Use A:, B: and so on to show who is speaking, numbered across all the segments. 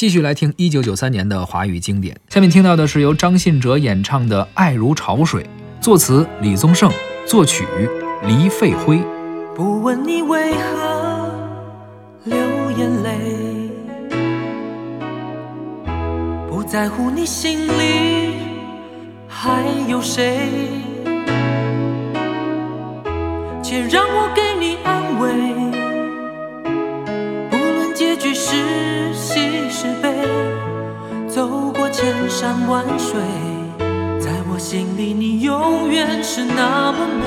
A: 继续来听一九九三年的华语经典。下面听到的是由张信哲演唱的《爱如潮水》，作词李宗盛，作曲黎费辉。
B: 不问你为何流眼泪，不在乎你心里还有谁，且让我给你安慰。不论结局是，走过千山万水，在我心里你永远是那么美。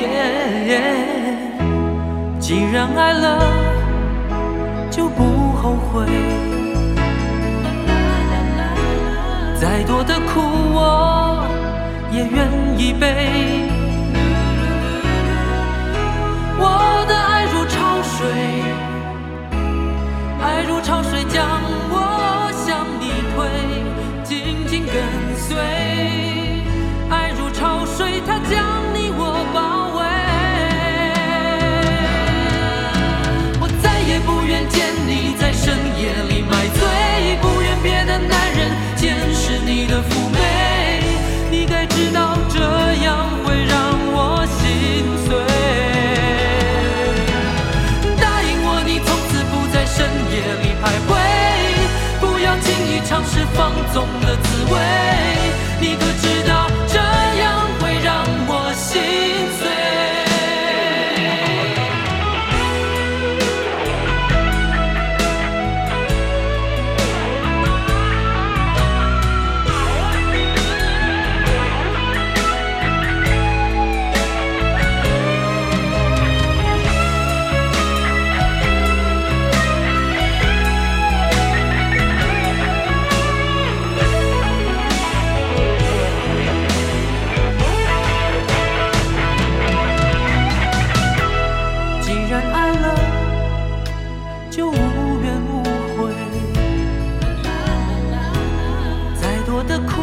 B: 耶既然爱了，就不后悔。再多的苦我也愿意背。我的爱如潮水，zum 既然爱了，就无怨无悔。再多的苦